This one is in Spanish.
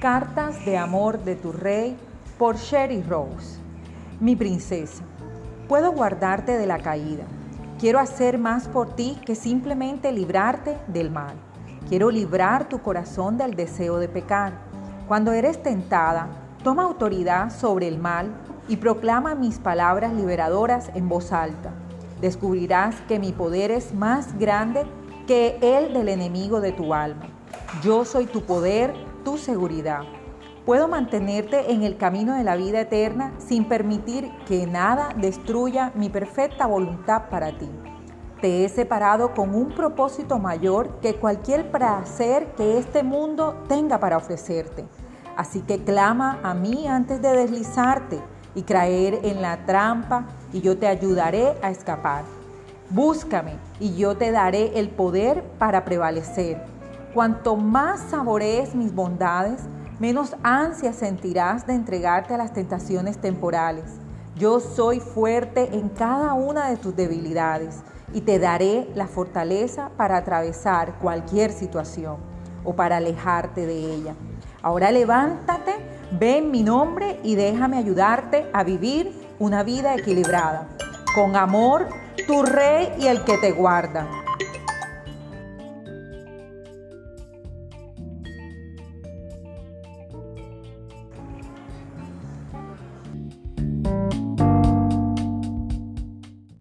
Cartas de amor de tu rey por Sherry Rose. Mi princesa, puedo guardarte de la caída. Quiero hacer más por ti que simplemente librarte del mal. Quiero librar tu corazón del deseo de pecar. Cuando eres tentada, toma autoridad sobre el mal y proclama mis palabras liberadoras en voz alta. Descubrirás que mi poder es más grande que el del enemigo de tu alma. Yo soy tu poder tu seguridad. Puedo mantenerte en el camino de la vida eterna sin permitir que nada destruya mi perfecta voluntad para ti. Te he separado con un propósito mayor que cualquier placer que este mundo tenga para ofrecerte. Así que clama a mí antes de deslizarte y caer en la trampa y yo te ayudaré a escapar. Búscame y yo te daré el poder para prevalecer Cuanto más saborees mis bondades, menos ansia sentirás de entregarte a las tentaciones temporales. Yo soy fuerte en cada una de tus debilidades y te daré la fortaleza para atravesar cualquier situación o para alejarte de ella. Ahora levántate, ve en mi nombre y déjame ayudarte a vivir una vida equilibrada. Con amor, tu rey y el que te guarda.